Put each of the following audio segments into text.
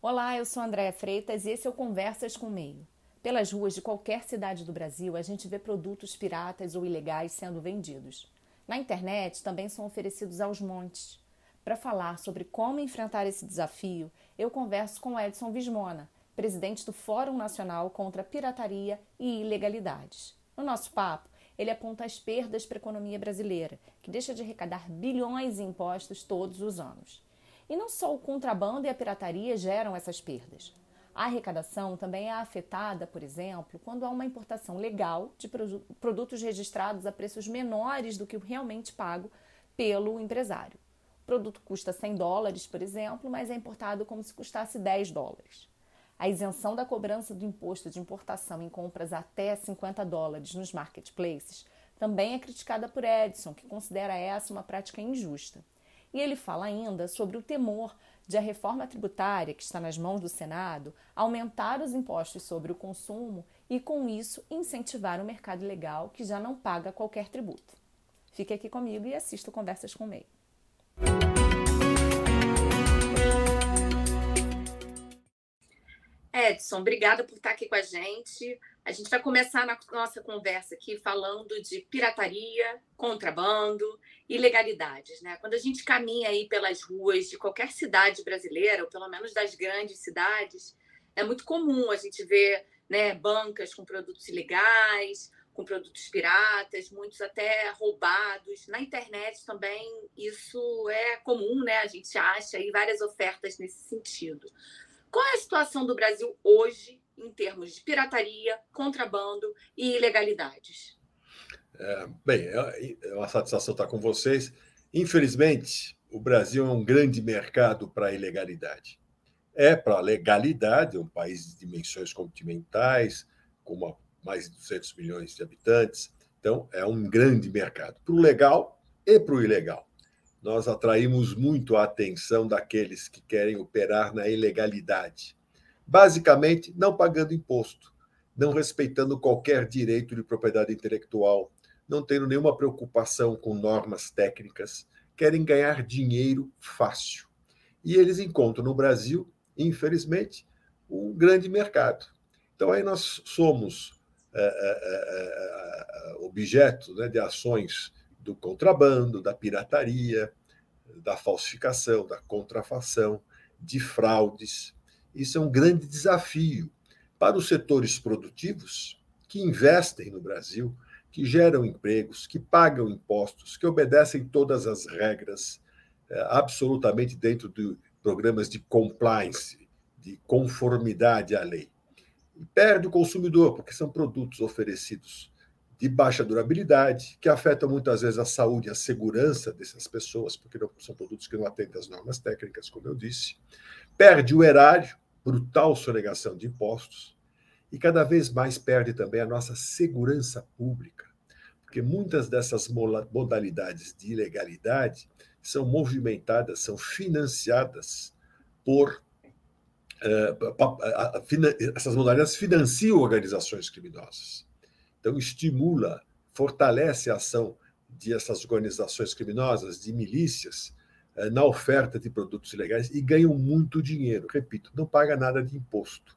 Olá, eu sou Andréa Freitas e esse é o Conversas com o Meio. Pelas ruas de qualquer cidade do Brasil, a gente vê produtos piratas ou ilegais sendo vendidos. Na internet também são oferecidos aos montes. Para falar sobre como enfrentar esse desafio, eu converso com Edson Vismona, presidente do Fórum Nacional contra Pirataria e Ilegalidades. No nosso papo, ele aponta as perdas para a economia brasileira, que deixa de arrecadar bilhões em impostos todos os anos. E não só o contrabando e a pirataria geram essas perdas. A arrecadação também é afetada, por exemplo, quando há uma importação legal de produtos registrados a preços menores do que o realmente pago pelo empresário. O produto custa 100 dólares, por exemplo, mas é importado como se custasse 10 dólares. A isenção da cobrança do imposto de importação em compras até 50 dólares nos marketplaces também é criticada por Edson, que considera essa uma prática injusta. E ele fala ainda sobre o temor de a reforma tributária, que está nas mãos do Senado, aumentar os impostos sobre o consumo e, com isso, incentivar o mercado legal que já não paga qualquer tributo. Fique aqui comigo e assista Conversas com o Meio. Edson, obrigada por estar aqui com a gente. A gente vai começar na nossa conversa aqui falando de pirataria, contrabando, ilegalidades. Né? Quando a gente caminha aí pelas ruas de qualquer cidade brasileira, ou pelo menos das grandes cidades, é muito comum a gente ver né, bancas com produtos ilegais, com produtos piratas, muitos até roubados. Na internet também isso é comum, né? A gente acha aí várias ofertas nesse sentido. Qual é a situação do Brasil hoje em termos de pirataria, contrabando e ilegalidades? É, bem, é, é uma satisfação estar com vocês. Infelizmente, o Brasil é um grande mercado para a ilegalidade. É para a legalidade, um país de dimensões continentais, com uma, mais de 200 milhões de habitantes. Então, é um grande mercado para o legal e para o ilegal nós atraímos muito a atenção daqueles que querem operar na ilegalidade. Basicamente, não pagando imposto, não respeitando qualquer direito de propriedade intelectual, não tendo nenhuma preocupação com normas técnicas, querem ganhar dinheiro fácil. E eles encontram no Brasil, infelizmente, um grande mercado. Então, aí nós somos é, é, é, objeto né, de ações do contrabando, da pirataria, da falsificação, da contrafação, de fraudes. Isso é um grande desafio para os setores produtivos que investem no Brasil, que geram empregos, que pagam impostos, que obedecem todas as regras, é, absolutamente dentro de programas de compliance, de conformidade à lei. E perde o consumidor, porque são produtos oferecidos de baixa durabilidade, que afetam muitas vezes a saúde e a segurança dessas pessoas, porque são produtos que não atendem às normas técnicas, como eu disse. Perde o erário, brutal sonegação de impostos, e cada vez mais perde também a nossa segurança pública, porque muitas dessas modalidades de ilegalidade são movimentadas, são financiadas por. Uh, essas modalidades financiam organizações criminosas. Então, estimula, fortalece a ação de essas organizações criminosas, de milícias, eh, na oferta de produtos ilegais e ganham muito dinheiro. Repito, não paga nada de imposto.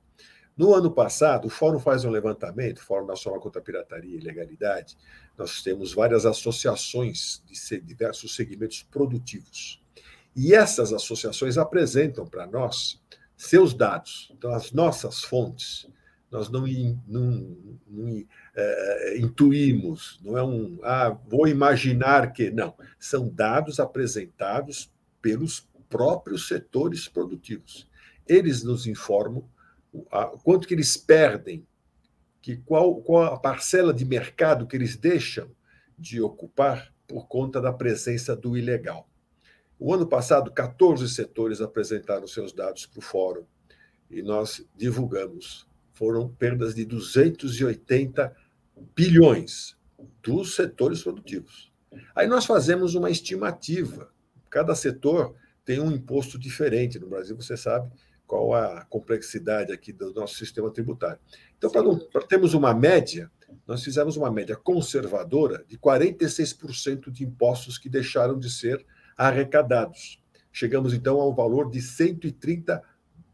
No ano passado, o Fórum faz um levantamento, Fórum Nacional contra a Pirataria e Ilegalidade. Nós temos várias associações de diversos segmentos produtivos. E essas associações apresentam para nós seus dados, então as nossas fontes, nós não, não, não é, intuímos, não é um, ah, vou imaginar que. Não, são dados apresentados pelos próprios setores produtivos. Eles nos informam quanto que eles perdem, que qual, qual a parcela de mercado que eles deixam de ocupar por conta da presença do ilegal. O ano passado, 14 setores apresentaram seus dados para o fórum e nós divulgamos foram perdas de 280 bilhões dos setores produtivos. Aí nós fazemos uma estimativa. Cada setor tem um imposto diferente. No Brasil, você sabe qual a complexidade aqui do nosso sistema tributário. Então, para termos uma média, nós fizemos uma média conservadora de 46% de impostos que deixaram de ser arrecadados. Chegamos, então, ao valor de 130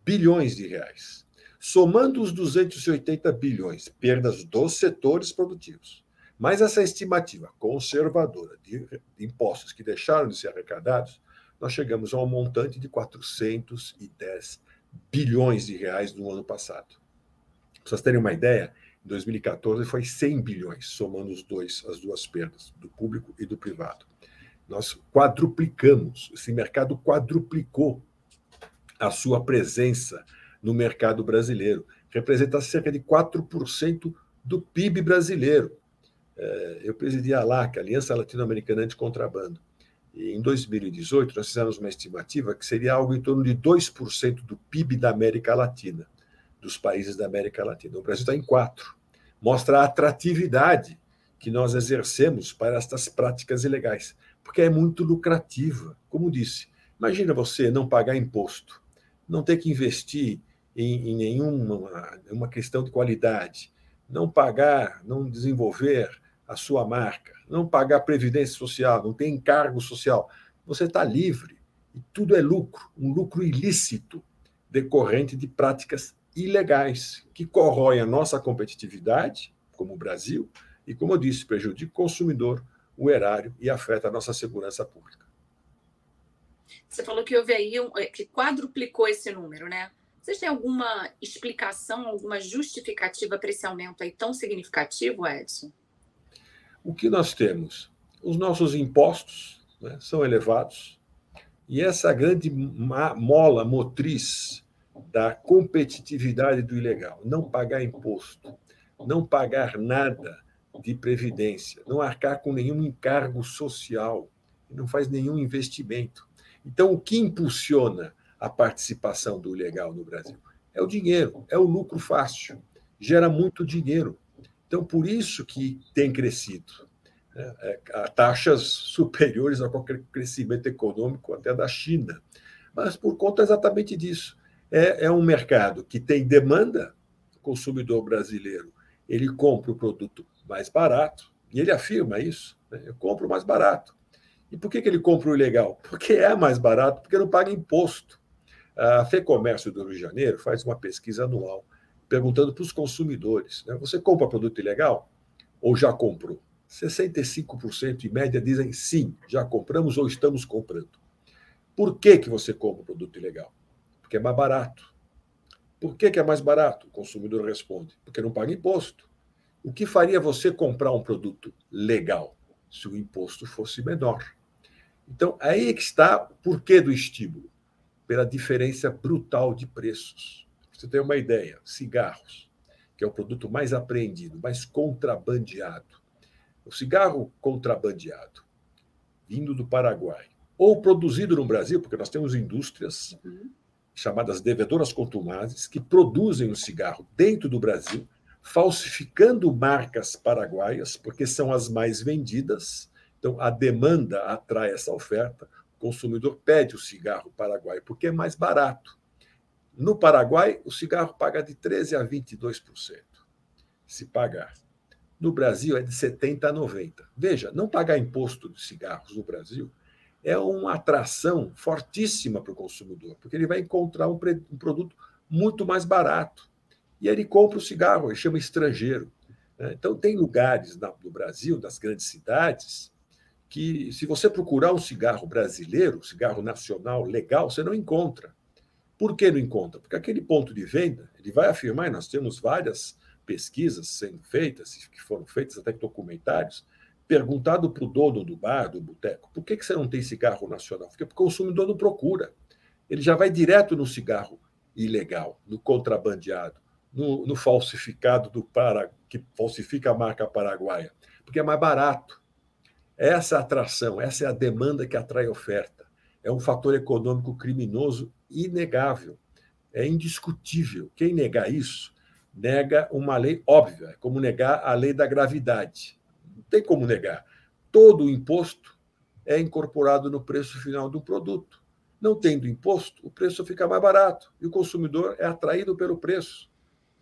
bilhões de reais. Somando os 280 bilhões, perdas dos setores produtivos, mais essa estimativa conservadora de impostos que deixaram de ser arrecadados, nós chegamos a um montante de 410 bilhões de reais no ano passado. Para vocês terem uma ideia, em 2014 foi 100 bilhões, somando os dois, as duas perdas, do público e do privado. Nós quadruplicamos, esse mercado quadruplicou a sua presença no mercado brasileiro. Representa cerca de 4% do PIB brasileiro. É, eu presidi a LAC, Aliança Latino-Americana Anticontrabando. E em 2018, nós fizemos uma estimativa que seria algo em torno de 2% do PIB da América Latina, dos países da América Latina. O Brasil está em 4%. Mostra a atratividade que nós exercemos para estas práticas ilegais, porque é muito lucrativa. Como disse, imagina você não pagar imposto, não ter que investir em, em nenhuma uma questão de qualidade, não pagar, não desenvolver a sua marca, não pagar previdência social, não ter encargo social. Você está livre e tudo é lucro, um lucro ilícito decorrente de práticas ilegais que corroem a nossa competitividade, como o Brasil, e, como eu disse, prejudica o consumidor, o erário e afeta a nossa segurança pública. Você falou que houve aí um, que quadruplicou esse número, né? Vocês têm alguma explicação, alguma justificativa para esse aumento aí tão significativo, Edson? O que nós temos? Os nossos impostos né, são elevados e essa grande mola motriz da competitividade do ilegal, não pagar imposto, não pagar nada de previdência, não arcar com nenhum encargo social, não faz nenhum investimento. Então, o que impulsiona a participação do ilegal no Brasil? É o dinheiro, é o lucro fácil, gera muito dinheiro. Então, por isso que tem crescido. Né? É, a taxas superiores a qualquer crescimento econômico, até da China. Mas por conta exatamente disso. É, é um mercado que tem demanda, o consumidor brasileiro ele compra o produto mais barato, e ele afirma isso, né? eu compro mais barato. E por que, que ele compra o ilegal? Porque é mais barato, porque não paga imposto. A FEComércio do Rio de Janeiro faz uma pesquisa anual perguntando para os consumidores: né? você compra produto ilegal ou já comprou? 65% em média dizem sim, já compramos ou estamos comprando. Por que, que você compra produto ilegal? Porque é mais barato. Por que, que é mais barato? O consumidor responde: porque não paga imposto. O que faria você comprar um produto legal se o imposto fosse menor? Então, aí é que está o porquê do estímulo pela diferença brutal de preços. Você tem uma ideia: cigarros, que é o produto mais apreendido, mais contrabandeado. O cigarro contrabandeado, vindo do Paraguai, ou produzido no Brasil, porque nós temos indústrias uhum. chamadas devedoras contumazes que produzem o cigarro dentro do Brasil, falsificando marcas paraguaias, porque são as mais vendidas. Então, a demanda atrai essa oferta. Consumidor pede o cigarro paraguaio porque é mais barato. No Paraguai, o cigarro paga de 13% a 22%, se pagar. No Brasil, é de 70% a 90%. Veja, não pagar imposto de cigarros no Brasil é uma atração fortíssima para o consumidor, porque ele vai encontrar um, um produto muito mais barato. E ele compra o cigarro, ele chama estrangeiro. Né? Então, tem lugares no Brasil, nas grandes cidades, que se você procurar um cigarro brasileiro, cigarro nacional legal, você não encontra. Por que não encontra? Porque aquele ponto de venda, ele vai afirmar, e nós temos várias pesquisas sendo feitas, que foram feitas até documentários, perguntado para o dono do bar, do boteco, por que, que você não tem cigarro nacional? Porque o consumidor não procura. Ele já vai direto no cigarro ilegal, no contrabandeado, no, no falsificado do para que falsifica a marca paraguaia, porque é mais barato. Essa atração, essa é a demanda que atrai oferta. É um fator econômico criminoso inegável. É indiscutível. Quem negar isso, nega uma lei óbvia, é como negar a lei da gravidade. Não tem como negar. Todo o imposto é incorporado no preço final do produto. Não tendo imposto, o preço fica mais barato e o consumidor é atraído pelo preço.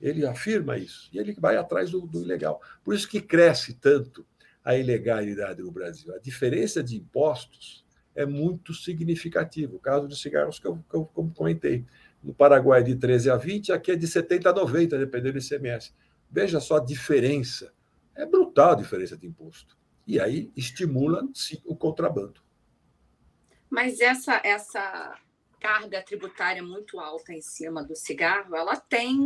Ele afirma isso e ele vai atrás do, do ilegal. Por isso que cresce tanto a ilegalidade no Brasil. A diferença de impostos é muito significativa. O caso de cigarros que eu, que eu comentei. No Paraguai de 13 a 20, aqui é de 70 a 90, dependendo do ICMS. Veja só a diferença. É brutal a diferença de imposto. E aí estimula, sim, o contrabando. Mas essa, essa carga tributária muito alta em cima do cigarro, ela tem,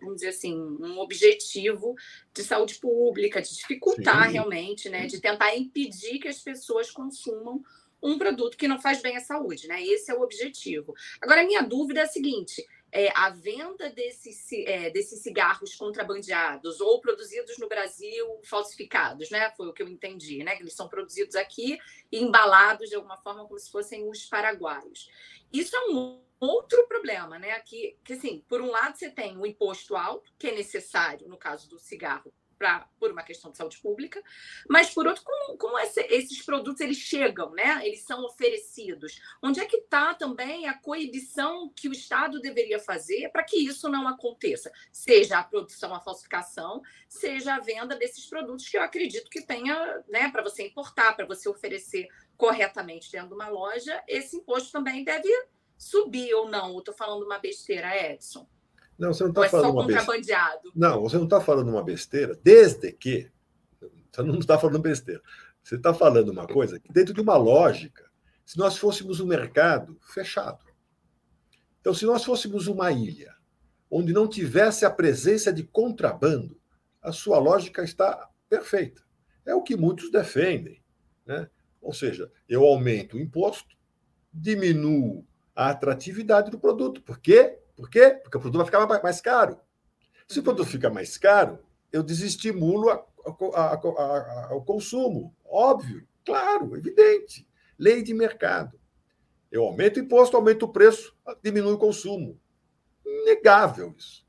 vamos dizer assim, um objetivo de saúde pública, de dificultar Sim. realmente, né, de tentar impedir que as pessoas consumam um produto que não faz bem à saúde, né? Esse é o objetivo. Agora, a minha dúvida é a seguinte: é, a venda desses, é, desses cigarros contrabandeados ou produzidos no Brasil falsificados, né? Foi o que eu entendi, né? Eles são produzidos aqui e embalados de alguma forma como se fossem os paraguaios. Isso é um outro problema, né? Que, que assim, por um lado você tem o imposto alto, que é necessário no caso do cigarro pra, por uma questão de saúde pública, mas por outro, como, como esse, esses produtos eles chegam, né? Eles são oferecidos. Onde é que está também a coibição que o Estado deveria fazer para que isso não aconteça? Seja a produção, a falsificação, seja a venda desses produtos que eu acredito que tenha, né, para você importar, para você oferecer corretamente dentro de uma loja, esse imposto também deve subir ou não. Estou falando uma besteira, Edson. Não, você não está é falando uma besteira. Não, você não está falando uma besteira, desde que. Você não está falando besteira. Você está falando uma coisa que, dentro de uma lógica, se nós fôssemos um mercado fechado. Então, se nós fôssemos uma ilha onde não tivesse a presença de contrabando, a sua lógica está perfeita. É o que muitos defendem. Né? Ou seja, eu aumento o imposto, diminuo a atratividade do produto. Por quê? Por quê? Porque o produto vai ficar mais caro. Se o produto fica mais caro, eu desestimulo a, a, a, o consumo. Óbvio, claro, evidente. Lei de mercado. Eu aumento o imposto, aumento o preço, diminui o consumo. Inegável isso.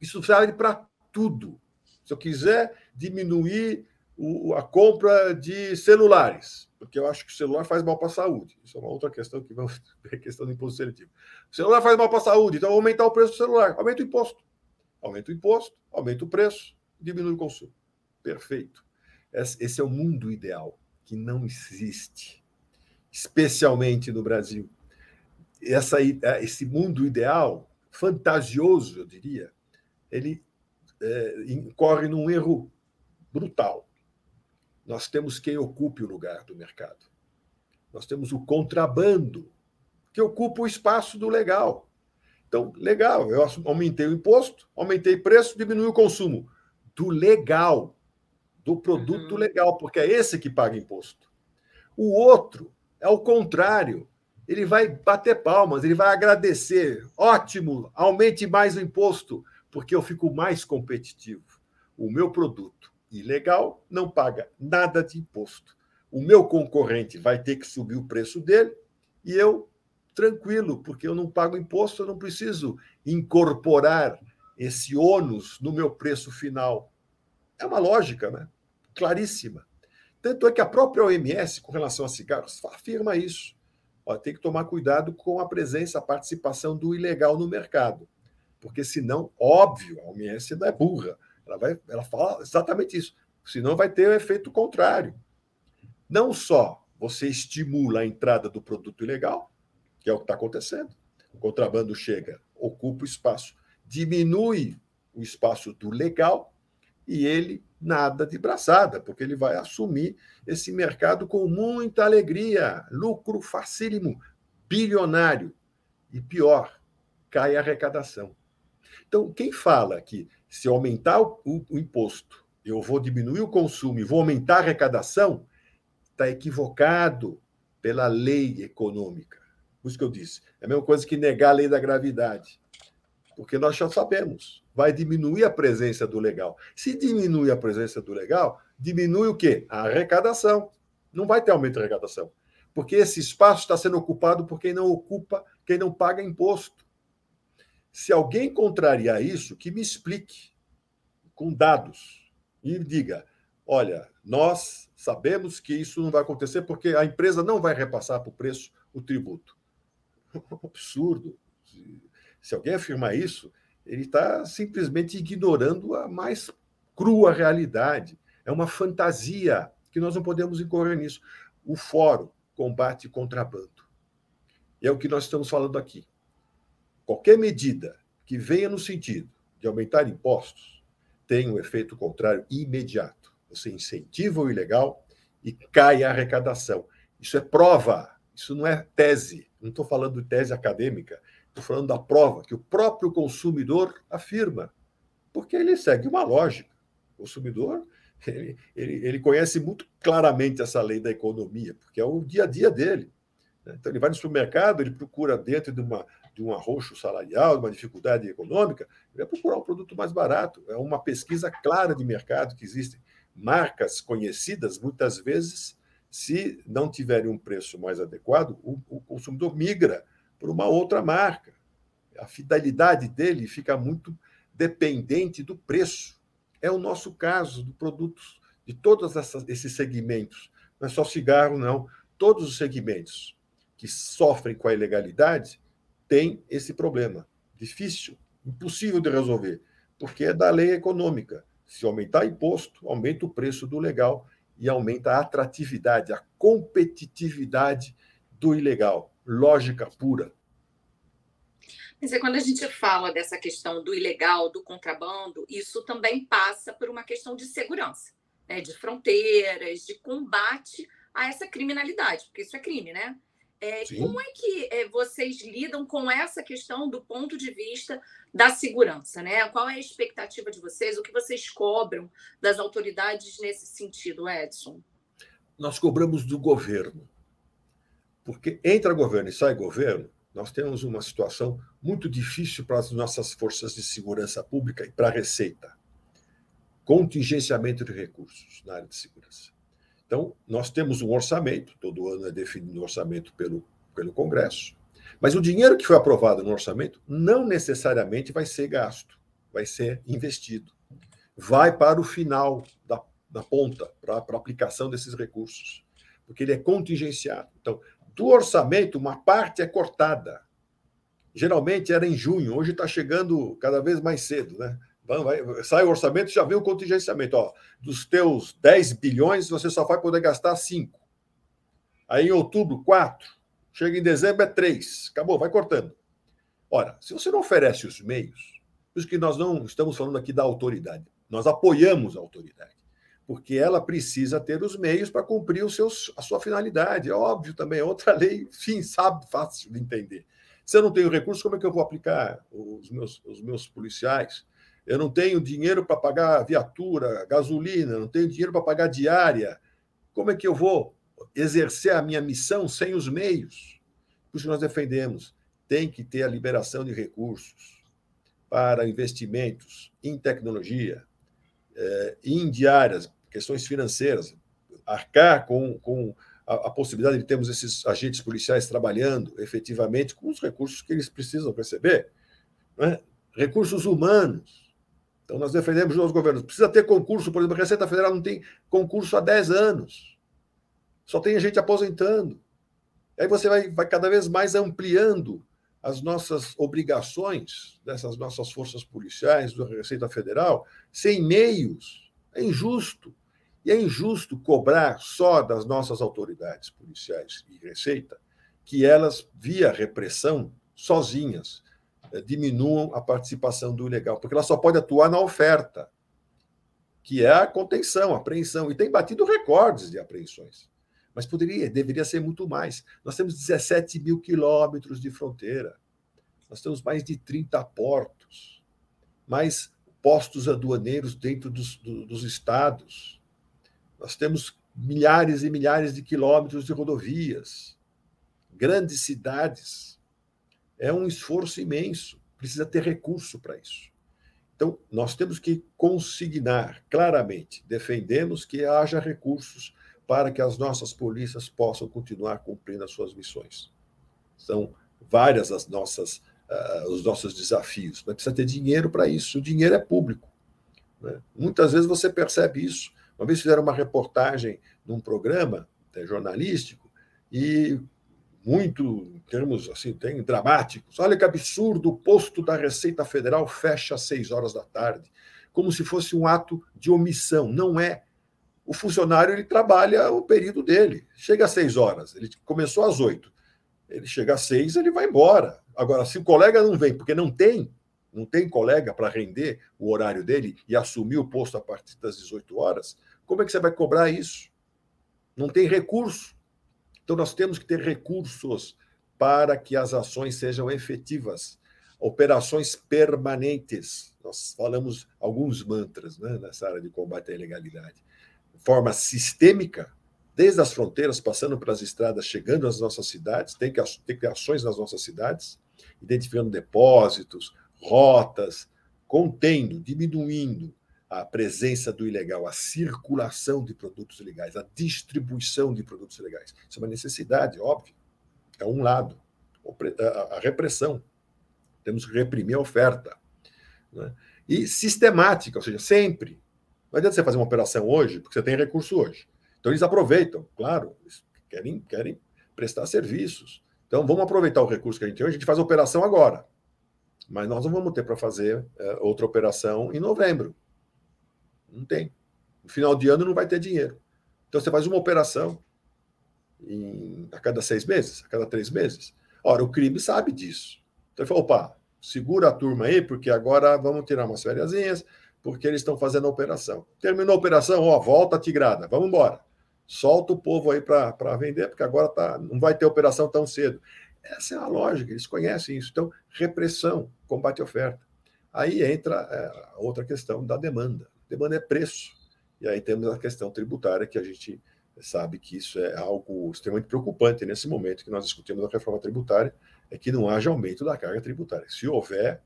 Isso serve para tudo. Se eu quiser diminuir o, a compra de celulares, porque eu acho que o celular faz mal para a saúde. Isso é uma outra questão que vamos ver questão do imposto seletivo. O celular faz mal para a saúde, então aumentar o preço do celular, aumenta o imposto. Aumenta o imposto, aumenta o preço, diminui o consumo. Perfeito. Esse é o mundo ideal, que não existe, especialmente no Brasil. Essa, é, esse mundo ideal, fantasioso, eu diria, ele é, incorre num erro brutal nós temos quem ocupe o lugar do mercado. Nós temos o contrabando, que ocupa o espaço do legal. Então, legal, eu aumentei o imposto, aumentei o preço, diminui o consumo. Do legal, do produto uhum. legal, porque é esse que paga imposto. O outro é o contrário. Ele vai bater palmas, ele vai agradecer. Ótimo, aumente mais o imposto, porque eu fico mais competitivo. O meu produto ilegal não paga nada de imposto. O meu concorrente vai ter que subir o preço dele e eu, tranquilo, porque eu não pago imposto, eu não preciso incorporar esse ônus no meu preço final. É uma lógica, né? Claríssima. Tanto é que a própria OMS, com relação a cigarros, afirma isso. Tem que tomar cuidado com a presença, a participação do ilegal no mercado. Porque, senão, óbvio, a OMS não é burra. Ela, vai, ela fala exatamente isso. Senão vai ter o um efeito contrário. Não só você estimula a entrada do produto ilegal, que é o que está acontecendo. O contrabando chega, ocupa o espaço, diminui o espaço do legal e ele nada de braçada, porque ele vai assumir esse mercado com muita alegria, lucro facílimo, bilionário. E pior, cai a arrecadação. Então, quem fala que se aumentar o, o, o imposto, eu vou diminuir o consumo e vou aumentar a arrecadação, está equivocado pela lei econômica. Por isso que eu disse. É a mesma coisa que negar a lei da gravidade. Porque nós já sabemos, vai diminuir a presença do legal. Se diminui a presença do legal, diminui o quê? A arrecadação. Não vai ter aumento de arrecadação. Porque esse espaço está sendo ocupado por quem não ocupa, quem não paga imposto. Se alguém contrariar isso, que me explique com dados e diga: olha, nós sabemos que isso não vai acontecer porque a empresa não vai repassar para o preço o tributo. absurdo. Se alguém afirmar isso, ele está simplesmente ignorando a mais crua realidade. É uma fantasia que nós não podemos incorrer nisso. O Fórum combate contrabando. É o que nós estamos falando aqui qualquer medida que venha no sentido de aumentar impostos tem um efeito contrário imediato. Você incentiva o ilegal e cai a arrecadação. Isso é prova, isso não é tese. Não estou falando de tese acadêmica, estou falando da prova que o próprio consumidor afirma, porque ele segue uma lógica. O consumidor ele, ele, ele conhece muito claramente essa lei da economia, porque é o dia a dia dele. Então, ele vai no supermercado, ele procura dentro de, uma, de um arroxo salarial, de uma dificuldade econômica, ele vai procurar um produto mais barato. É uma pesquisa clara de mercado que existem marcas conhecidas, muitas vezes, se não tiverem um preço mais adequado, o, o consumidor migra para uma outra marca. A fidelidade dele fica muito dependente do preço. É o nosso caso de produtos de todos esses segmentos. Não é só cigarro, não. Todos os segmentos que sofrem com a ilegalidade têm esse problema. Difícil, impossível de resolver, porque é da lei econômica. Se aumentar imposto, aumenta o preço do legal e aumenta a atratividade, a competitividade do ilegal. Lógica pura. Mas é quando a gente fala dessa questão do ilegal, do contrabando, isso também passa por uma questão de segurança, né? de fronteiras, de combate a essa criminalidade, porque isso é crime, né? É, como é que é, vocês lidam com essa questão do ponto de vista da segurança? Né? Qual é a expectativa de vocês? O que vocês cobram das autoridades nesse sentido, Edson? Nós cobramos do governo. Porque entra governo e sai governo, nós temos uma situação muito difícil para as nossas forças de segurança pública e para a Receita. Contingenciamento de recursos na área de segurança. Então, nós temos um orçamento, todo ano é definido um orçamento pelo, pelo Congresso, mas o dinheiro que foi aprovado no orçamento não necessariamente vai ser gasto, vai ser investido. Vai para o final da, da ponta, para a aplicação desses recursos, porque ele é contingenciado. Então, do orçamento, uma parte é cortada. Geralmente era em junho, hoje está chegando cada vez mais cedo, né? Sai o orçamento já vem o contingenciamento. Ó, dos teus 10 bilhões, você só vai poder gastar 5. Aí em outubro, 4. Chega em dezembro, é 3. Acabou, vai cortando. Ora, se você não oferece os meios, por isso que nós não estamos falando aqui da autoridade, nós apoiamos a autoridade, porque ela precisa ter os meios para cumprir os seus, a sua finalidade. É óbvio também, é outra lei, enfim, sabe, fácil de entender. Se eu não tenho recursos, como é que eu vou aplicar os meus, os meus policiais? Eu não tenho dinheiro para pagar viatura, gasolina, não tenho dinheiro para pagar diária. Como é que eu vou exercer a minha missão sem os meios? Por isso nós defendemos, tem que ter a liberação de recursos para investimentos em tecnologia, eh, em diárias, questões financeiras, arcar com, com a, a, possibilidade de termos esses agentes policiais trabalhando efetivamente com os recursos que eles precisam receber. Né? Recursos humanos, então, nós defendemos os governos. Precisa ter concurso, por exemplo, a Receita Federal não tem concurso há 10 anos. Só tem gente aposentando. Aí você vai, vai cada vez mais ampliando as nossas obrigações dessas nossas forças policiais, da Receita Federal, sem meios. É injusto. E é injusto cobrar só das nossas autoridades policiais e Receita que elas, via repressão, sozinhas, diminuam a participação do ilegal, porque ela só pode atuar na oferta, que é a contenção, a apreensão, e tem batido recordes de apreensões. Mas poderia, deveria ser muito mais. Nós temos 17 mil quilômetros de fronteira, nós temos mais de 30 portos, mais postos aduaneiros dentro dos, do, dos estados, nós temos milhares e milhares de quilômetros de rodovias, grandes cidades é um esforço imenso, precisa ter recurso para isso. Então, nós temos que consignar claramente, defendemos que haja recursos para que as nossas polícias possam continuar cumprindo as suas missões. São várias as nossas, uh, os nossos desafios, mas precisa ter dinheiro para isso. O dinheiro é público. Né? Muitas vezes você percebe isso. Uma vez fizeram uma reportagem num programa né, jornalístico e muito, em termos assim, tem dramáticos. Olha que absurdo, o posto da Receita Federal fecha às seis horas da tarde, como se fosse um ato de omissão. Não é. O funcionário ele trabalha o período dele. Chega às seis horas, ele começou às oito. Ele chega às seis, ele vai embora. Agora, se o colega não vem porque não tem, não tem colega para render o horário dele e assumir o posto a partir das 18 horas, como é que você vai cobrar isso? Não tem recurso. Então, nós temos que ter recursos para que as ações sejam efetivas, operações permanentes. Nós falamos alguns mantras né, nessa área de combate à ilegalidade. De forma sistêmica, desde as fronteiras, passando pelas estradas, chegando às nossas cidades, tem que ter ações nas nossas cidades, identificando depósitos, rotas, contendo, diminuindo a presença do ilegal, a circulação de produtos ilegais, a distribuição de produtos ilegais. Isso é uma necessidade, óbvio. É um lado. A repressão. Temos que reprimir a oferta. Né? E sistemática, ou seja, sempre. Não adianta você fazer uma operação hoje, porque você tem recurso hoje. Então, eles aproveitam, claro, eles querem, querem prestar serviços. Então, vamos aproveitar o recurso que a gente tem hoje, a gente faz a operação agora. Mas nós não vamos ter para fazer é, outra operação em novembro. Não tem. No final de ano não vai ter dinheiro. Então você faz uma operação em, a cada seis meses, a cada três meses. Ora, o crime sabe disso. Então ele falou: opa, segura a turma aí, porque agora vamos tirar umas férias, porque eles estão fazendo a operação. Terminou a operação, ó, volta a tigrada, vamos embora. Solta o povo aí para vender, porque agora tá, não vai ter operação tão cedo. Essa é a lógica, eles conhecem isso. Então, repressão, combate à oferta. Aí entra é, outra questão da demanda. Demanda é preço. E aí temos a questão tributária, que a gente sabe que isso é algo extremamente preocupante nesse momento que nós discutimos a reforma tributária, é que não haja aumento da carga tributária. Se houver,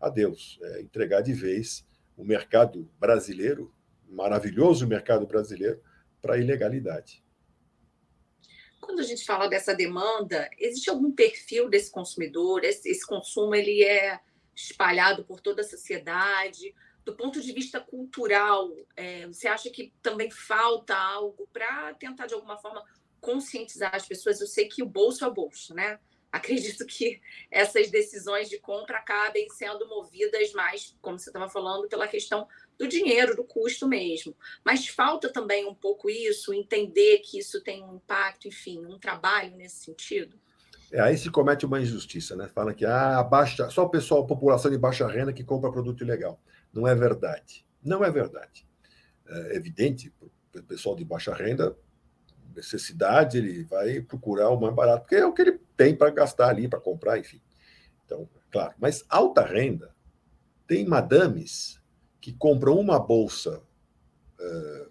adeus. É entregar de vez o mercado brasileiro, maravilhoso mercado brasileiro, para a ilegalidade. Quando a gente fala dessa demanda, existe algum perfil desse consumidor? Esse, esse consumo ele é espalhado por toda a sociedade? Do ponto de vista cultural, é, você acha que também falta algo para tentar, de alguma forma, conscientizar as pessoas? Eu sei que o bolso é o bolso, né? Acredito que essas decisões de compra acabem sendo movidas mais, como você estava falando, pela questão do dinheiro, do custo mesmo. Mas falta também um pouco isso, entender que isso tem um impacto, enfim, um trabalho nesse sentido. É, aí se comete uma injustiça, né? Fala que ah, baixa, só o pessoal, a população de baixa renda que compra produto ilegal. Não é verdade. Não é verdade. É evidente, o pessoal de baixa renda, necessidade, ele vai procurar o mais barato, porque é o que ele tem para gastar ali, para comprar, enfim. Então, claro. Mas alta renda, tem madames que compram uma bolsa uh,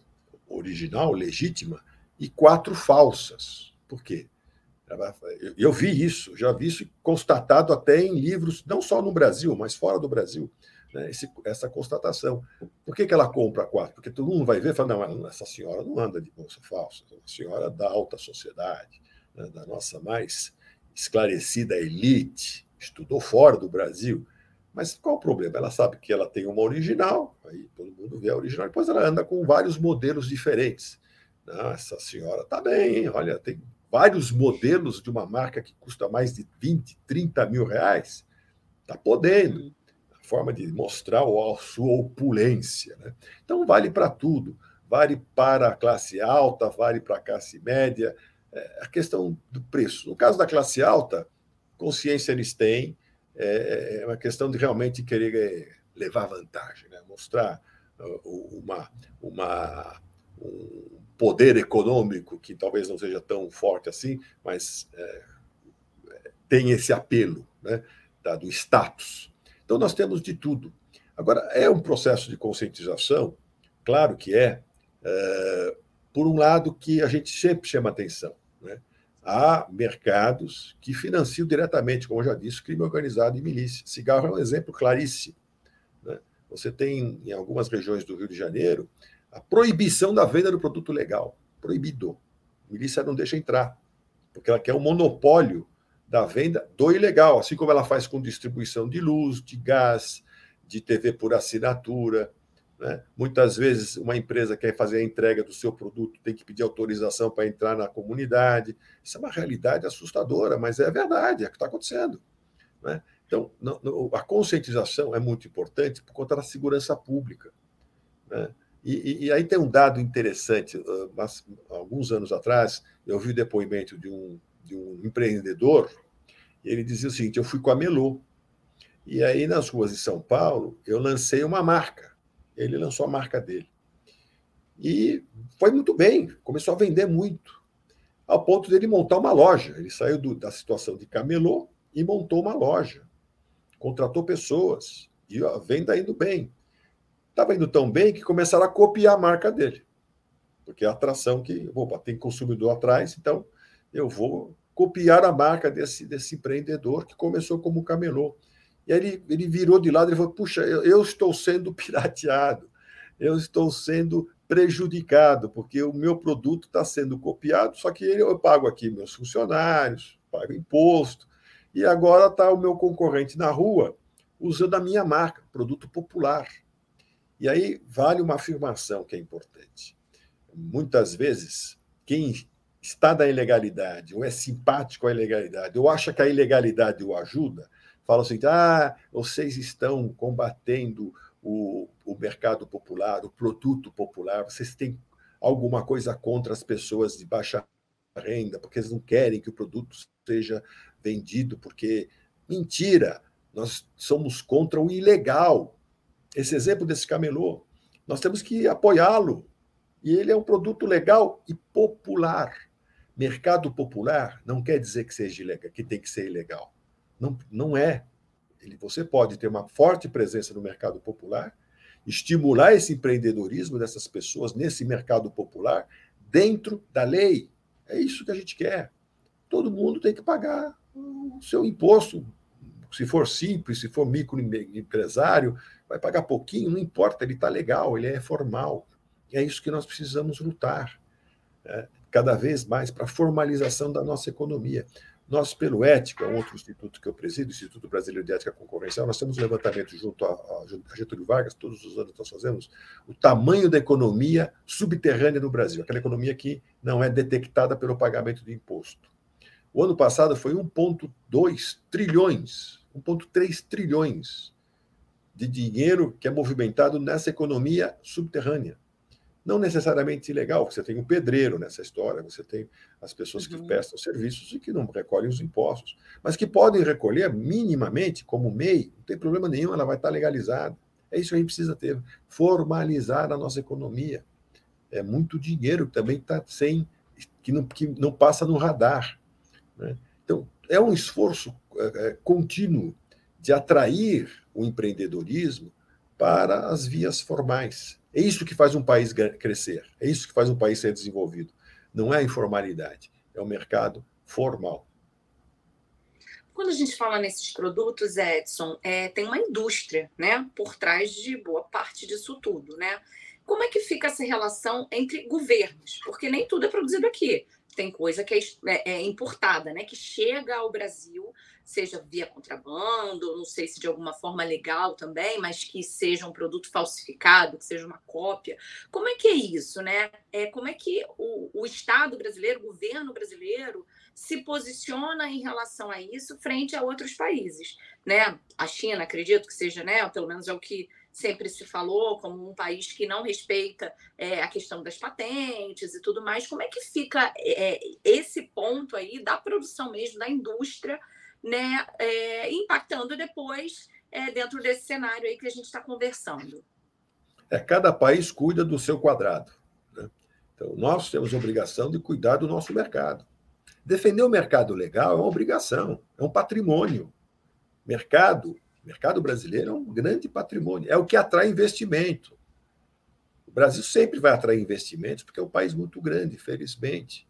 original, legítima, e quatro falsas. Por quê? Eu, eu vi isso, já vi isso constatado até em livros, não só no Brasil, mas fora do Brasil, né, esse, essa constatação. Por que, que ela compra quatro? Porque todo mundo vai ver e fala: não, essa senhora não anda de bolsa falsa, é uma senhora da alta sociedade, né, da nossa mais esclarecida elite, estudou fora do Brasil. Mas qual o problema? Ela sabe que ela tem uma original, aí todo mundo vê a original, depois ela anda com vários modelos diferentes. Não, essa senhora está bem, olha, tem vários modelos de uma marca que custa mais de 20, 30 mil reais. Está podendo. Forma de mostrar a sua opulência. Né? Então, vale para tudo. Vale para a classe alta, vale para a classe média. É a questão do preço. No caso da classe alta, consciência eles têm, é, é uma questão de realmente querer é, levar vantagem, né? mostrar uh, uma, uma, um poder econômico que talvez não seja tão forte assim, mas é, tem esse apelo né? do status. Então, nós temos de tudo. Agora, é um processo de conscientização, claro que é, é por um lado que a gente sempre chama atenção. Né? há mercados que financiam diretamente, como eu já disse, crime organizado e milícia. Cigarro é um exemplo claríssimo. Né? Você tem, em algumas regiões do Rio de Janeiro, a proibição da venda do produto legal. Proibido. A milícia não deixa entrar, porque ela quer um monopólio da venda do ilegal, assim como ela faz com distribuição de luz, de gás, de TV por assinatura. Né? Muitas vezes, uma empresa quer fazer a entrega do seu produto, tem que pedir autorização para entrar na comunidade. Isso é uma realidade assustadora, mas é verdade, é o que está acontecendo. Né? Então, a conscientização é muito importante por conta da segurança pública. Né? E, e, e, aí tem um dado interessante. alguns anos atrás, eu vi o depoimento de um, de um empreendedor ele dizia o seguinte: eu fui com a Melô. E aí, nas ruas de São Paulo, eu lancei uma marca. Ele lançou a marca dele. E foi muito bem, começou a vender muito, ao ponto dele montar uma loja. Ele saiu do, da situação de camelô e montou uma loja. Contratou pessoas e a venda indo bem. Estava indo tão bem que começaram a copiar a marca dele. Porque é a atração que, opa, tem consumidor atrás, então eu vou copiar a marca desse, desse empreendedor que começou como camelô. E aí ele, ele virou de lado e falou: Puxa, eu, eu estou sendo pirateado, eu estou sendo prejudicado, porque o meu produto está sendo copiado, só que eu pago aqui meus funcionários, pago imposto, e agora está o meu concorrente na rua usando a minha marca, produto popular. E aí vale uma afirmação que é importante. Muitas vezes, quem está da ilegalidade, ou é simpático à ilegalidade, ou acha que a ilegalidade o ajuda, fala assim: ah, vocês estão combatendo o, o mercado popular, o produto popular, vocês têm alguma coisa contra as pessoas de baixa renda, porque eles não querem que o produto seja vendido, porque mentira, nós somos contra o ilegal. Esse exemplo desse camelô, nós temos que apoiá-lo. E ele é um produto legal e popular. Mercado popular não quer dizer que seja ilegal, que tem que ser ilegal. Não, não é. Ele, você pode ter uma forte presença no mercado popular, estimular esse empreendedorismo dessas pessoas nesse mercado popular dentro da lei. É isso que a gente quer. Todo mundo tem que pagar o seu imposto. Se for simples, se for microempresário, vai pagar pouquinho, não importa, ele está legal, ele é formal. É isso que nós precisamos lutar. Né? Cada vez mais para a formalização da nossa economia. Nós, pelo Ética, outro instituto que eu presido, o Instituto Brasileiro de Ética Concorrencial, nós temos um levantamento junto a, a Getúlio Vargas, todos os anos nós fazemos, o tamanho da economia subterrânea no Brasil, aquela economia que não é detectada pelo pagamento de imposto. O ano passado foi 1,2 trilhões, 1,3 trilhões de dinheiro que é movimentado nessa economia subterrânea não necessariamente ilegal, você tem um pedreiro nessa história, você tem as pessoas que uhum. prestam serviços e que não recolhem os impostos, mas que podem recolher minimamente, como MEI, não tem problema nenhum, ela vai estar legalizada. É isso que a gente precisa ter, formalizar a nossa economia. É muito dinheiro que também está sem, que não, que não passa no radar. Né? Então, é um esforço é, é contínuo de atrair o empreendedorismo para as vias formais é isso que faz um país crescer, é isso que faz um país ser desenvolvido. Não é a informalidade, é o mercado formal. Quando a gente fala nesses produtos, Edson, é, tem uma indústria né, por trás de boa parte disso tudo. Né? Como é que fica essa relação entre governos? Porque nem tudo é produzido aqui. Tem coisa que é, é, é importada, né, que chega ao Brasil seja via contrabando, não sei se de alguma forma legal também, mas que seja um produto falsificado, que seja uma cópia. Como é que é isso, né? É, como é que o, o Estado brasileiro, o governo brasileiro, se posiciona em relação a isso frente a outros países, né? A China, acredito que seja, né? Pelo menos é o que sempre se falou como um país que não respeita é, a questão das patentes e tudo mais. Como é que fica é, esse ponto aí da produção mesmo, da indústria né, é, impactando depois é, dentro desse cenário aí que a gente está conversando. É, cada país cuida do seu quadrado. Né? Então, nós temos a obrigação de cuidar do nosso mercado. Defender o mercado legal é uma obrigação, é um patrimônio. Mercado, mercado brasileiro é um grande patrimônio, é o que atrai investimento. O Brasil sempre vai atrair investimentos porque é um país muito grande, felizmente,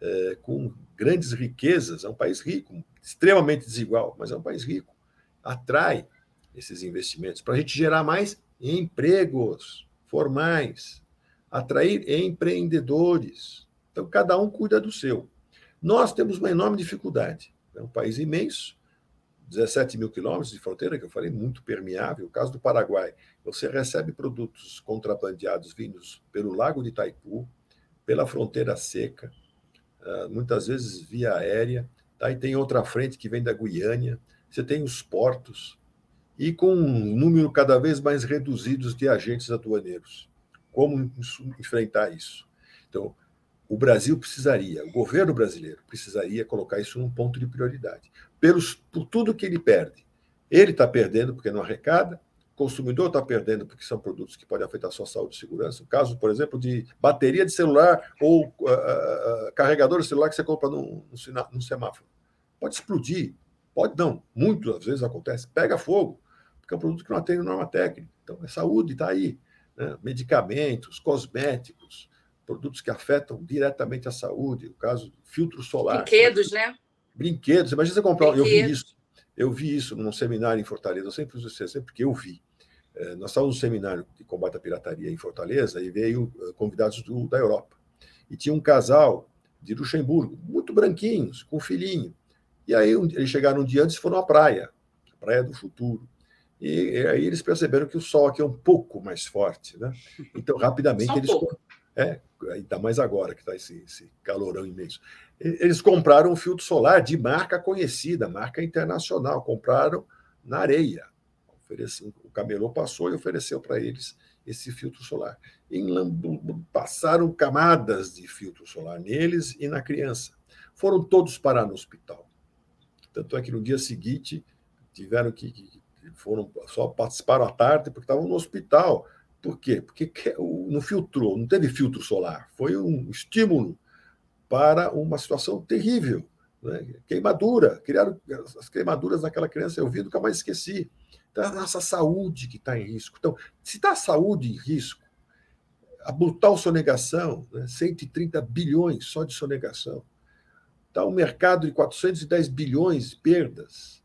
é, com grandes riquezas, é um país rico, extremamente desigual, mas é um país rico. Atrai esses investimentos para a gente gerar mais empregos formais, atrair empreendedores. Então, cada um cuida do seu. Nós temos uma enorme dificuldade. É um país imenso, 17 mil quilômetros de fronteira, que eu falei, muito permeável. O caso do Paraguai, você recebe produtos contrabandeados vindos pelo Lago de Itaipu, pela fronteira seca, ah, muitas vezes via aérea, Tá? E tem outra frente que vem da Guiânia, você tem os portos, e com um número cada vez mais reduzido de agentes aduaneiros. Como enfrentar isso? Então, o Brasil precisaria, o governo brasileiro precisaria colocar isso num ponto de prioridade, pelos, por tudo que ele perde. Ele está perdendo porque não arrecada, o consumidor está perdendo porque são produtos que podem afetar a sua saúde e segurança. O caso, por exemplo, de bateria de celular ou uh, uh, carregador de celular que você compra num, num semáforo. Pode explodir, pode não, muitas vezes acontece, pega fogo, porque é um produto que não atende norma técnica. Então, a saúde está aí. Né? Medicamentos, cosméticos, produtos que afetam diretamente a saúde, o caso filtro solar. Brinquedos, né? Brinquedos. Imagina você comprar. Brinquedos. Eu vi isso. Eu vi isso num seminário em Fortaleza. Eu sempre uso esse exemplo porque eu vi. É, nós estávamos no seminário de combate à pirataria em Fortaleza e veio é, convidados do, da Europa. E tinha um casal de Luxemburgo, muito branquinhos, com um filhinho. E aí eles chegaram um dia antes e foram à praia, a Praia do Futuro. E, e aí eles perceberam que o sol aqui é um pouco mais forte, né? Então, rapidamente, eles, é, ainda mais agora que está esse, esse calorão imenso. Eles compraram um filtro solar de marca conhecida, marca internacional, compraram na areia. O camelô passou e ofereceu para eles esse filtro solar. E passaram camadas de filtro solar neles e na criança. Foram todos parar no hospital. Tanto é que no dia seguinte tiveram que, que foram só participaram à tarde porque estavam no hospital por quê? Porque não filtrou, não teve filtro solar. Foi um estímulo para uma situação terrível. Né? Queimadura, criaram as queimaduras naquela criança, eu vi, nunca mais esqueci. Então, é a nossa saúde que está em risco. Então, se está a saúde em risco, a brutal sonegação, né? 130 bilhões só de sonegação, está um mercado de 410 bilhões de perdas.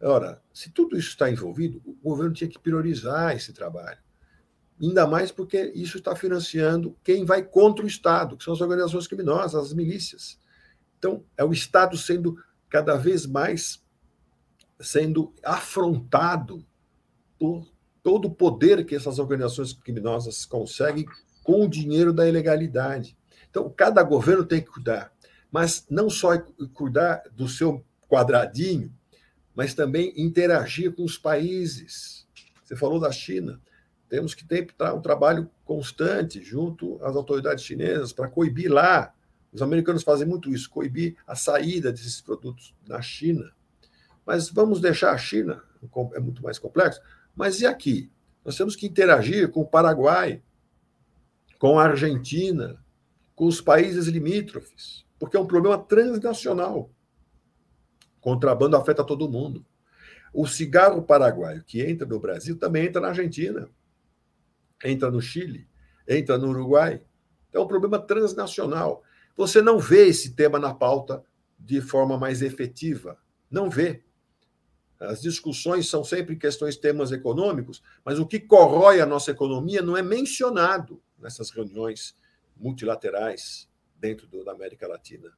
Ora, se tudo isso está envolvido, o governo tinha que priorizar esse trabalho. Ainda mais porque isso está financiando quem vai contra o Estado, que são as organizações criminosas, as milícias. Então, é o Estado sendo cada vez mais sendo afrontado por todo o poder que essas organizações criminosas conseguem com o dinheiro da ilegalidade. Então, cada governo tem que cuidar, mas não só cuidar do seu quadradinho, mas também interagir com os países. Você falou da China. Temos que ter um trabalho constante junto às autoridades chinesas para coibir lá. Os americanos fazem muito isso, coibir a saída desses produtos na China. Mas vamos deixar a China, é muito mais complexo. Mas e aqui? Nós temos que interagir com o Paraguai, com a Argentina, com os países limítrofes, porque é um problema transnacional. Contrabando afeta todo mundo. O cigarro paraguaio que entra no Brasil também entra na Argentina entra no Chile, entra no Uruguai. É um problema transnacional. Você não vê esse tema na pauta de forma mais efetiva. Não vê. As discussões são sempre questões, temas econômicos, mas o que corrói a nossa economia não é mencionado nessas reuniões multilaterais dentro do, da América Latina.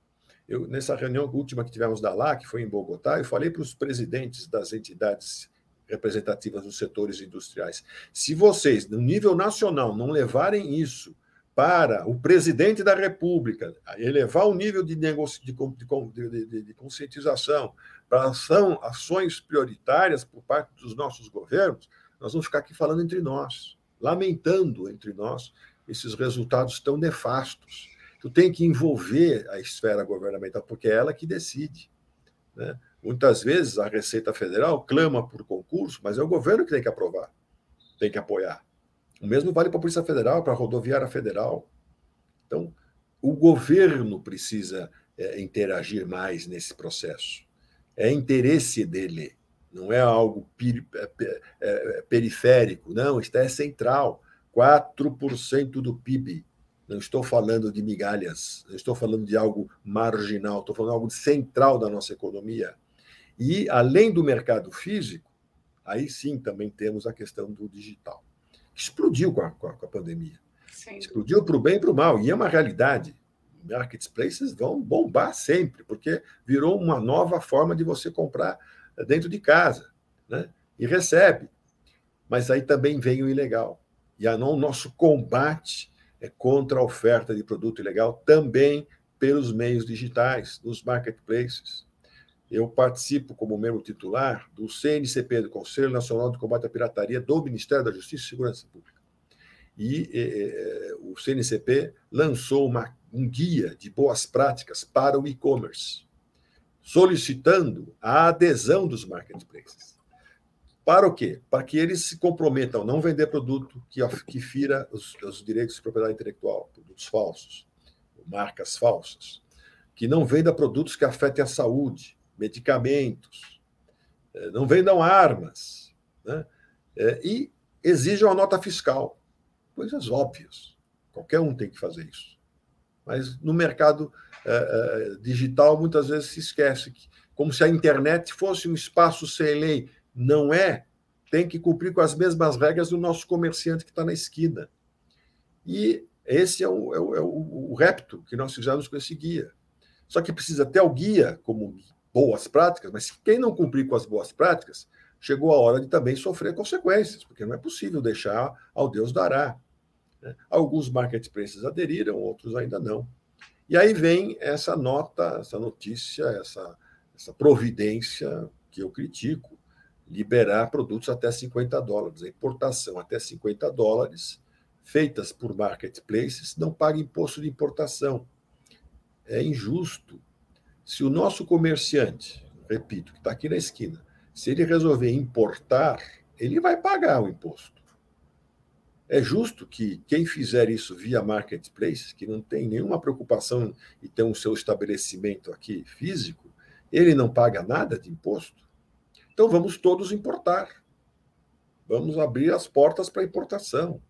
Eu, nessa reunião última que tivemos da LA, que foi em Bogotá, eu falei para os presidentes das entidades representativas dos setores industriais. Se vocês, no nível nacional, não levarem isso para o presidente da República, elevar o nível de, negocio, de, de, de, de conscientização para ação, ações prioritárias por parte dos nossos governos, nós vamos ficar aqui falando entre nós, lamentando entre nós esses resultados tão nefastos. Tu tem que envolver a esfera governamental, porque é ela que decide. Né? Muitas vezes a Receita Federal clama por concurso, mas é o governo que tem que aprovar, tem que apoiar. O mesmo vale para a Polícia Federal, para a Rodoviária Federal. Então, o governo precisa é, interagir mais nesse processo. É interesse dele, não é algo é, é, é, periférico, não, está é central. 4% do PIB. Não estou falando de migalhas, não estou falando de algo marginal, estou falando de algo central da nossa economia. E, além do mercado físico, aí sim também temos a questão do digital, que explodiu com a, com a, com a pandemia. Sim. Explodiu para o bem e para o mal, e é uma realidade. Marketplaces vão bombar sempre, porque virou uma nova forma de você comprar dentro de casa né? e recebe. Mas aí também vem o ilegal. E o nosso combate é contra a oferta de produto ilegal também pelos meios digitais, nos marketplaces eu participo como membro titular do CNCP, do Conselho Nacional de Combate à Pirataria, do Ministério da Justiça e Segurança Pública. E eh, o CNCP lançou uma um guia de boas práticas para o e-commerce, solicitando a adesão dos marketplaces. Para o quê? Para que eles se comprometam a não vender produto que, que fira os, os direitos de propriedade intelectual, produtos falsos, marcas falsas, que não venda produtos que afetem a saúde, medicamentos, eh, não vendam armas, né? Eh, e exijam a nota fiscal. Coisas óbvias. Qualquer um tem que fazer isso. Mas no mercado é, digital, muitas vezes se esquece que, como se a internet fosse um espaço sem lei. Não é. Tem que cumprir com as mesmas regras do nosso comerciante que está na esquina. E esse é o, é, o, é o repto que nós fizemos com esse guia. Só que precisa ter o guia como boas práticas, mas quem não cumprir com as boas práticas, chegou a hora de também sofrer consequências, porque não é possível deixar ao Deus dará. Né? Alguns marketplaces aderiram, outros ainda não. E aí vem essa nota, essa notícia, essa, essa providência que eu critico, liberar produtos até 50 dólares. A importação até 50 dólares, feitas por marketplaces, não paga imposto de importação. É injusto. Se o nosso comerciante, repito, que está aqui na esquina, se ele resolver importar, ele vai pagar o imposto. É justo que quem fizer isso via marketplace, que não tem nenhuma preocupação em ter um seu estabelecimento aqui físico, ele não paga nada de imposto? Então vamos todos importar. Vamos abrir as portas para importação,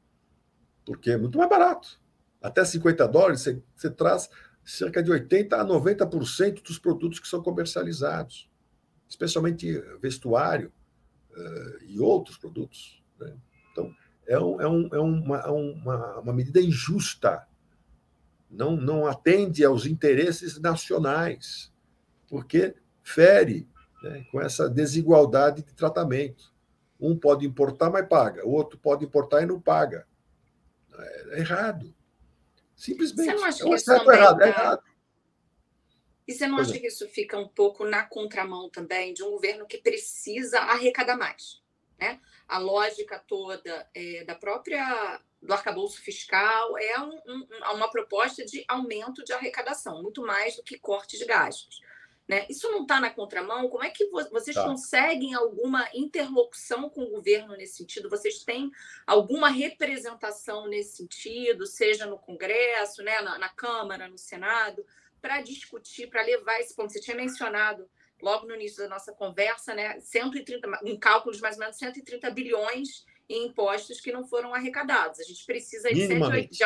porque é muito mais barato. Até 50 dólares você, você traz cerca de 80 a 90% dos produtos que são comercializados, especialmente vestuário uh, e outros produtos. Né? Então, é, um, é, um, é uma, é uma, uma medida injusta. Não, não atende aos interesses nacionais, porque fere né, com essa desigualdade de tratamento. Um pode importar, mas paga. O outro pode importar e não paga. É, é errado. Simplesmente. Você não acha que isso também errado, é errado. E você não pois acha é. que isso fica um pouco na contramão também de um governo que precisa arrecadar mais? Né? a lógica toda é, da própria do arcabouço fiscal é um, um, uma proposta de aumento de arrecadação, muito mais do que corte de gastos. Né? Isso não está na contramão? Como é que vocês tá. conseguem alguma interlocução com o governo nesse sentido? Vocês têm alguma representação nesse sentido, seja no Congresso, né, na, na Câmara, no Senado, para discutir, para levar esse ponto? Você tinha mencionado logo no início da nossa conversa, né, 130, um cálculo de mais ou menos 130 bilhões em impostos que não foram arrecadados. A gente precisa de, 180, de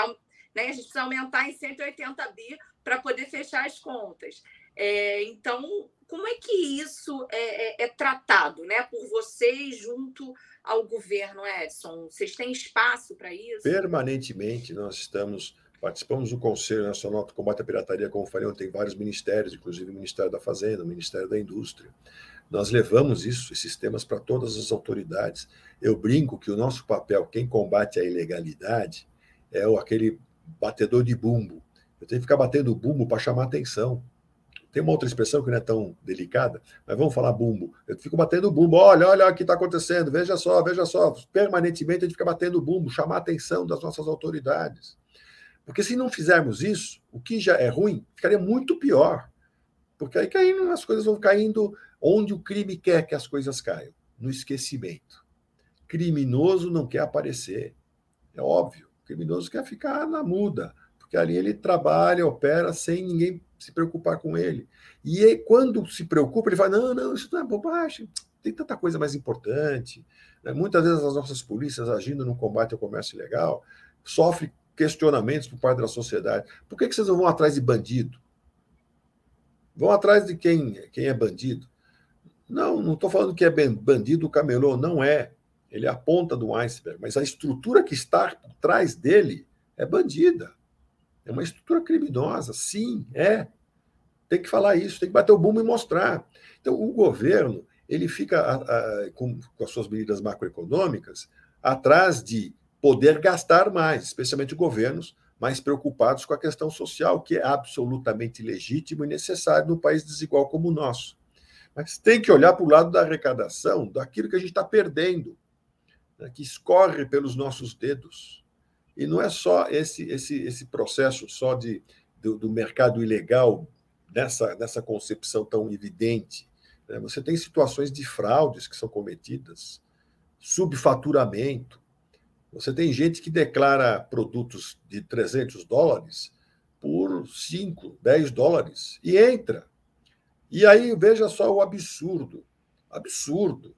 né, a gente precisa aumentar em 180 bi para poder fechar as contas. É, então, como é que isso é, é, é, tratado né, por vocês junto ao governo, Edson? Vocês têm espaço para isso? Permanentemente nós estamos Participamos do Conselho Nacional de Combate à Pirataria, como falei, tem vários ministérios, inclusive o Ministério da Fazenda, o Ministério da Indústria. Nós levamos isso, esses temas, para todas as autoridades. Eu brinco que o nosso papel, quem combate a ilegalidade, é aquele batedor de bumbo. Eu tenho que ficar batendo bumbo para chamar atenção. Tem uma outra expressão que não é tão delicada, mas vamos falar bumbo. Eu fico batendo bumbo. Olha, olha o que está acontecendo, veja só, veja só. Permanentemente a gente fica batendo bumbo, chamar a atenção das nossas autoridades. Porque se não fizermos isso, o que já é ruim ficaria muito pior. Porque aí as coisas vão caindo onde o crime quer que as coisas caiam no esquecimento. Criminoso não quer aparecer. É óbvio. Criminoso quer ficar na muda, porque ali ele trabalha, opera sem ninguém se preocupar com ele. E aí, quando se preocupa, ele fala: não, não, isso não é bobagem, tem tanta coisa mais importante. Né? Muitas vezes as nossas polícias agindo no combate ao comércio ilegal sofrem questionamentos por parte da sociedade. Por que, que vocês não vão atrás de bandido? Vão atrás de quem, quem é bandido. Não, não estou falando que é bandido o camelô, não é. Ele é a ponta do iceberg, mas a estrutura que está por trás dele é bandida. É uma estrutura criminosa, sim, é. Tem que falar isso, tem que bater o bumbo e mostrar. Então, o governo ele fica a, a, com, com as suas medidas macroeconômicas atrás de poder gastar mais, especialmente governos mais preocupados com a questão social, que é absolutamente legítimo e necessário num país desigual como o nosso. Mas tem que olhar para o lado da arrecadação, daquilo que a gente está perdendo, né, que escorre pelos nossos dedos. E não é só esse, esse, esse processo só de do, do mercado ilegal nessa, nessa concepção tão evidente. Né? Você tem situações de fraudes que são cometidas, subfaturamento. Você tem gente que declara produtos de 300 dólares por 5, 10 dólares e entra. E aí veja só o absurdo. Absurdo.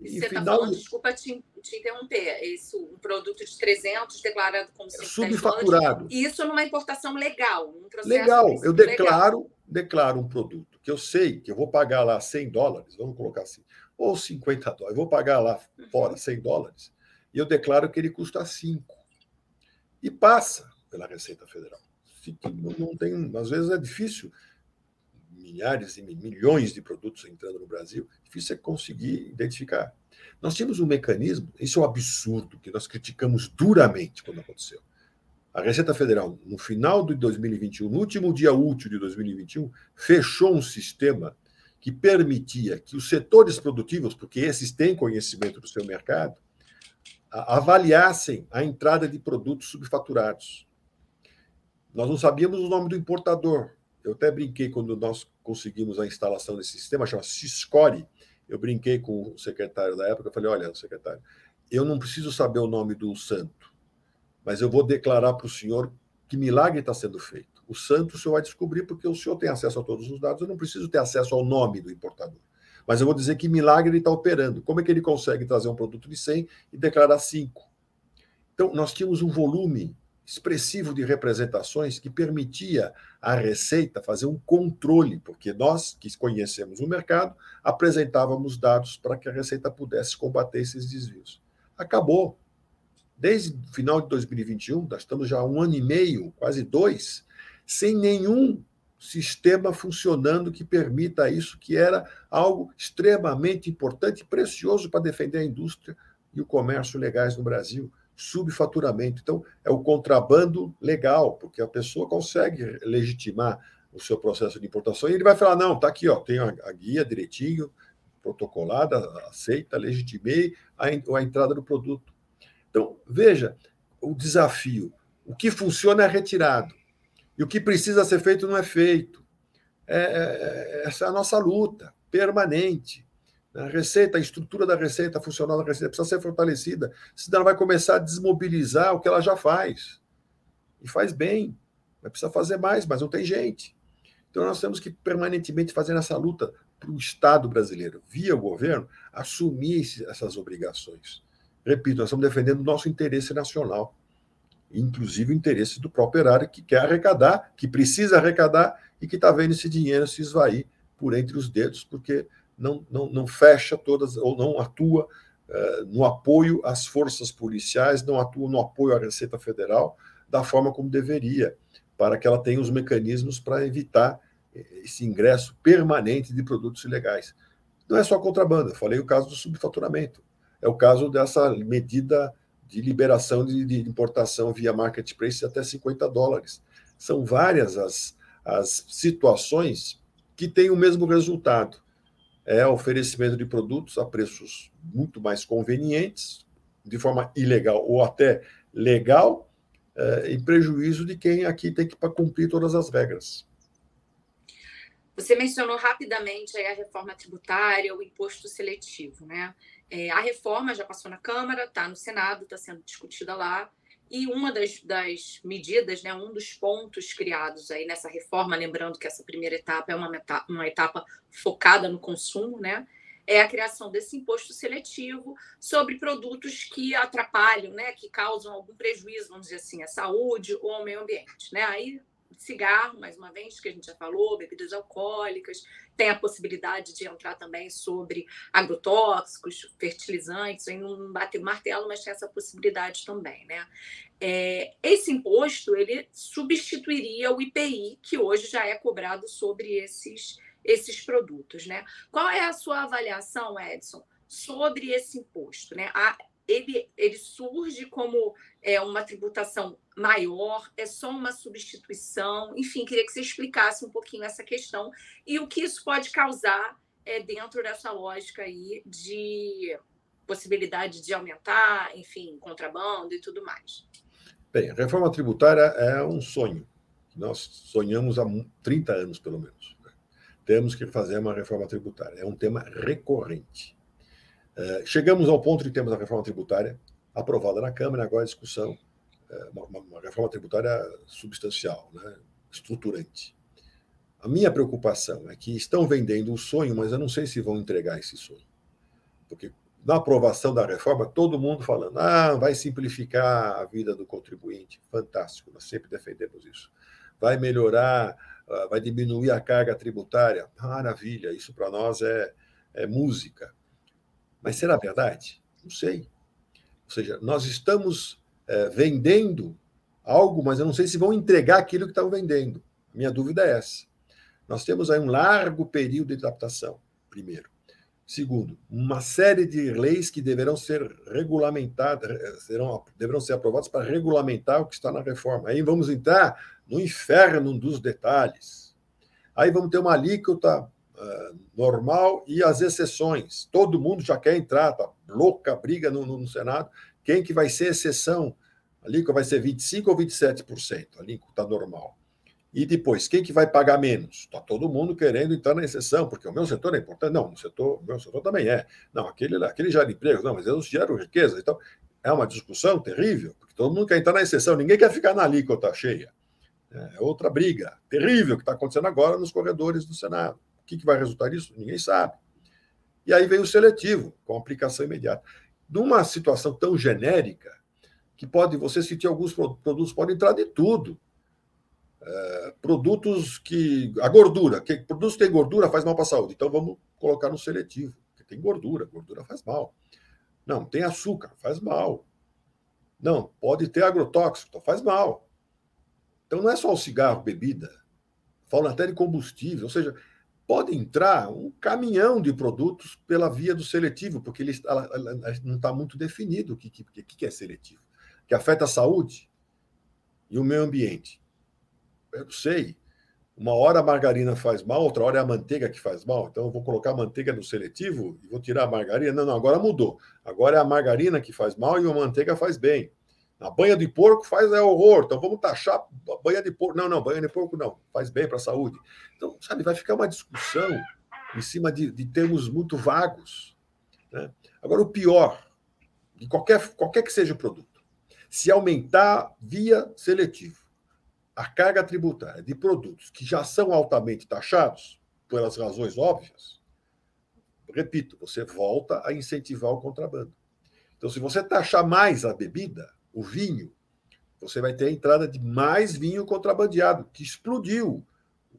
E Você está falando, desculpa te, te interromper, esse, um produto de 300 declarado como subfaturado. E isso numa importação legal, um legal. Eu declaro, legal. declaro um produto que eu sei que eu vou pagar lá 100 dólares, vamos colocar assim, ou 50 dólares, eu vou pagar lá fora 100 dólares, e eu declaro que ele custa 5. E passa pela Receita Federal. Não tem, às vezes é difícil milhares e milhões de produtos entrando no Brasil, difícil é conseguir identificar. Nós tínhamos um mecanismo, isso é um absurdo, que nós criticamos duramente quando aconteceu. A Receita Federal, no final de 2021, no último dia útil de 2021, fechou um sistema que permitia que os setores produtivos, porque esses têm conhecimento do seu mercado, avaliassem a entrada de produtos subfaturados. Nós não sabíamos o nome do importador, eu até brinquei quando nós conseguimos a instalação desse sistema, chama Ciscore. Eu brinquei com o secretário da época, eu falei: olha, secretário, eu não preciso saber o nome do santo, mas eu vou declarar para o senhor que milagre está sendo feito. O santo o senhor vai descobrir porque o senhor tem acesso a todos os dados, eu não preciso ter acesso ao nome do importador. Mas eu vou dizer que milagre ele está operando. Como é que ele consegue trazer um produto de 100 e declarar 5? Então, nós tínhamos um volume expressivo de representações que permitia à Receita fazer um controle, porque nós, que conhecemos o mercado, apresentávamos dados para que a Receita pudesse combater esses desvios. Acabou. Desde o final de 2021, nós estamos já há um ano e meio, quase dois, sem nenhum sistema funcionando que permita isso, que era algo extremamente importante e precioso para defender a indústria e o comércio legais no Brasil subfaturamento. Então, é o contrabando legal, porque a pessoa consegue legitimar o seu processo de importação e ele vai falar: não, está aqui, ó, tem a, guia direitinho, protocolada, aceita, legitimei a, a entrada do produto. Então, veja, o desafio. O que funciona é retirado. E o que precisa ser feito não é feito. É, é, é essa é a nossa luta permanente. A receita, a estrutura da receita, funcional da receita precisa ser fortalecida, senão ela vai começar a desmobilizar o que ela já faz. E faz bem. Vai precisar fazer mais, mas não tem gente. Então nós temos que permanentemente fazer essa luta para o Estado brasileiro, via o governo, assumir essas obrigações. Repito, nós estamos defendendo o nosso interesse nacional, inclusive o interesse do próprio erário que quer arrecadar, que precisa arrecadar e que está vendo esse dinheiro se esvair por entre os dedos, porque não, não, não fecha todas, ou não atua uh, no apoio às forças policiais, não atua no apoio à Receita Federal da forma como deveria, para que ela tenha os mecanismos para evitar esse ingresso permanente de produtos ilegais. Não é só contrabando, eu falei o caso do subfaturamento, é o caso dessa medida de liberação de, de importação via marketplace até 50 dólares. São várias as, as situações que têm o mesmo resultado é oferecimento de produtos a preços muito mais convenientes, de forma ilegal ou até legal, é, em prejuízo de quem aqui tem que cumprir todas as regras. Você mencionou rapidamente a reforma tributária, o imposto seletivo, né? É, a reforma já passou na Câmara, está no Senado, está sendo discutida lá. E uma das, das, medidas, né, um dos pontos criados aí nessa reforma, lembrando que essa primeira etapa é uma, etapa, uma etapa focada no consumo, né, é a criação desse imposto seletivo sobre produtos que atrapalham, né, que causam algum prejuízo, vamos dizer assim, à saúde ou ao meio ambiente. Né? Aí cigarro, mais uma vez, que a gente já falou, bebidas alcoólicas, tem a possibilidade de entrar também sobre agrotóxicos, fertilizantes, aí não bate o martelo, mas tem essa possibilidade também, né? É, esse imposto, ele substituiria o IPI, que hoje já é cobrado sobre esses, esses produtos, né? Qual é a sua avaliação, Edson, sobre esse imposto, né? Ele, ele surge como é, uma tributação maior, é só uma substituição? Enfim, queria que você explicasse um pouquinho essa questão e o que isso pode causar é, dentro dessa lógica aí de possibilidade de aumentar, enfim, contrabando e tudo mais. Bem, a reforma tributária é um sonho nós sonhamos há 30 anos, pelo menos. Né? Temos que fazer uma reforma tributária. É um tema recorrente. É, chegamos ao ponto de termos a reforma tributária aprovada na Câmara, agora a discussão, é, uma, uma, reforma tributária substancial, né? estruturante. A minha preocupação é que estão vendendo o sonho, mas eu não sei se vão entregar esse sonho. Porque na aprovação da reforma, todo mundo falando, ah, vai simplificar a vida do contribuinte. Fantástico, nós sempre defendemos isso. Vai melhorar, ah, vai diminuir a carga tributária. Maravilha, isso para nós é, é música. Mas será verdade? Não sei. Ou seja, nós estamos é, vendendo algo, mas eu não sei se vão entregar aquilo que estão vendendo. Minha dúvida é essa. Nós temos aí um largo período de adaptação, primeiro. Segundo, uma série de leis que deverão ser regulamentadas, serão, deverão ser aprovadas para regulamentar o que está na reforma. Aí vamos entrar no inferno dos detalhes. Aí vamos ter uma alíquota normal e as exceções. Todo mundo já quer entrar, tá louca briga no, no, no Senado. Quem que vai ser exceção? A alíquota vai ser 25% ou 27%, a alíquota normal. E depois, quem que vai pagar menos? Está todo mundo querendo entrar na exceção, porque o meu setor é importante. Não, o, setor, o meu setor também é. Não, aquele, aquele gera emprego. Não, mas eles geram riqueza. Então, é uma discussão terrível, porque todo mundo quer entrar na exceção. Ninguém quer ficar na alíquota cheia. É outra briga terrível que está acontecendo agora nos corredores do Senado. Que, que vai resultar disso? Ninguém sabe. E aí vem o seletivo, com aplicação imediata. Numa situação tão genérica, que pode, você sentir alguns produtos, podem entrar de tudo é, produtos que. A gordura, que produtos que têm gordura faz mal para a saúde. Então vamos colocar no seletivo, porque tem gordura, gordura faz mal. Não, tem açúcar, faz mal. Não, pode ter agrotóxico, então faz mal. Então não é só o cigarro, bebida. Fala até de combustível, ou seja, pode entrar um caminhão de produtos pela via do seletivo, porque ele, não está muito definido o que, que, que é seletivo. Que afeta a saúde e o meio ambiente eu não sei. Uma hora a margarina faz mal, outra hora é a manteiga que faz mal. Então eu vou colocar a manteiga no seletivo e vou tirar a margarina. Não, não, agora mudou. Agora é a margarina que faz mal e a manteiga faz bem. A banha de porco faz é horror. Então vamos taxar a banha de porco. Não, não, banha de porco não. Faz bem para a saúde. Então, sabe, vai ficar uma discussão em cima de, de termos muito vagos. Né? Agora, o pior, de qualquer, qualquer que seja o produto, se aumentar via seletivo, a carga tributária de produtos que já são altamente taxados, pelas razões óbvias, repito, você volta a incentivar o contrabando. Então, se você taxar mais a bebida, o vinho, você vai ter a entrada de mais vinho contrabandeado, que explodiu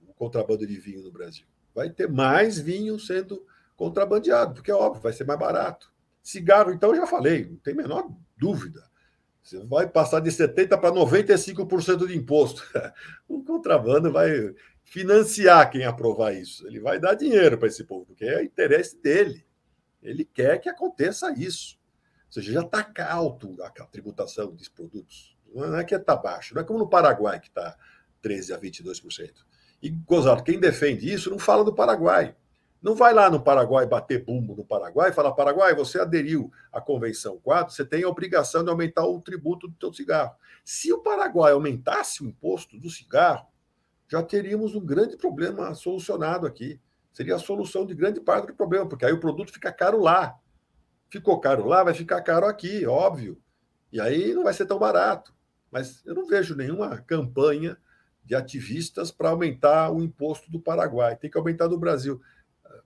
o contrabando de vinho no Brasil. Vai ter mais vinho sendo contrabandeado, porque é óbvio, vai ser mais barato. Cigarro, então, eu já falei, não tem a menor dúvida. Você vai passar de 70% para 95% de imposto. O contrabando vai financiar quem aprovar isso. Ele vai dar dinheiro para esse povo, porque é interesse dele. Ele quer que aconteça isso. Ou seja, já está alto a tributação dos produtos. Não é que está baixo. Não é como no Paraguai, que está 13% a 22%. E, gozado, quem defende isso não fala do Paraguai. Não vai lá no Paraguai bater bumbo no Paraguai e falar: Paraguai, você aderiu à Convenção 4, você tem a obrigação de aumentar o tributo do seu cigarro. Se o Paraguai aumentasse o imposto do cigarro, já teríamos um grande problema solucionado aqui. Seria a solução de grande parte do problema, porque aí o produto fica caro lá. Ficou caro lá, vai ficar caro aqui, óbvio. E aí não vai ser tão barato. Mas eu não vejo nenhuma campanha de ativistas para aumentar o imposto do Paraguai. Tem que aumentar do Brasil.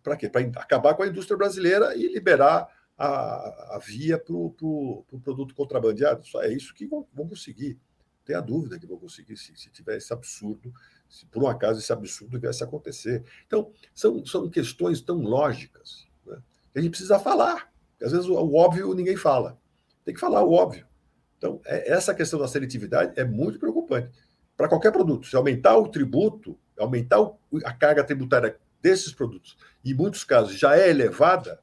Para quê? Para acabar com a indústria brasileira e liberar a, a via para o pro, pro produto contrabandeado. Só é isso que vão, vão conseguir. Tem a dúvida que vão conseguir se, se tiver esse absurdo, se por um acaso esse absurdo viesse a acontecer. Então, são, são questões tão lógicas né, que a gente precisa falar. Às vezes o, o óbvio ninguém fala. Tem que falar o óbvio. Então, é, essa questão da seletividade é muito preocupante. Para qualquer produto, se aumentar o tributo, aumentar o, a carga tributária desses produtos, em muitos casos já é elevada,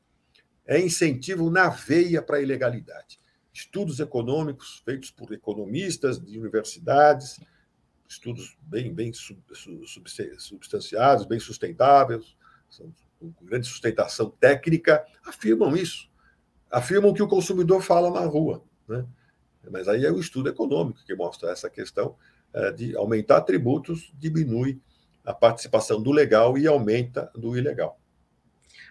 é incentivo na veia para a ilegalidade. Estudos econômicos feitos por economistas de universidades, estudos bem, bem substanciados, bem sustentáveis, com grande sustentação técnica, afirmam isso. Afirmam que o consumidor fala na rua. Né? Mas aí é o estudo econômico que mostra essa questão é, de aumentar tributos diminui a participação do legal e aumenta do ilegal.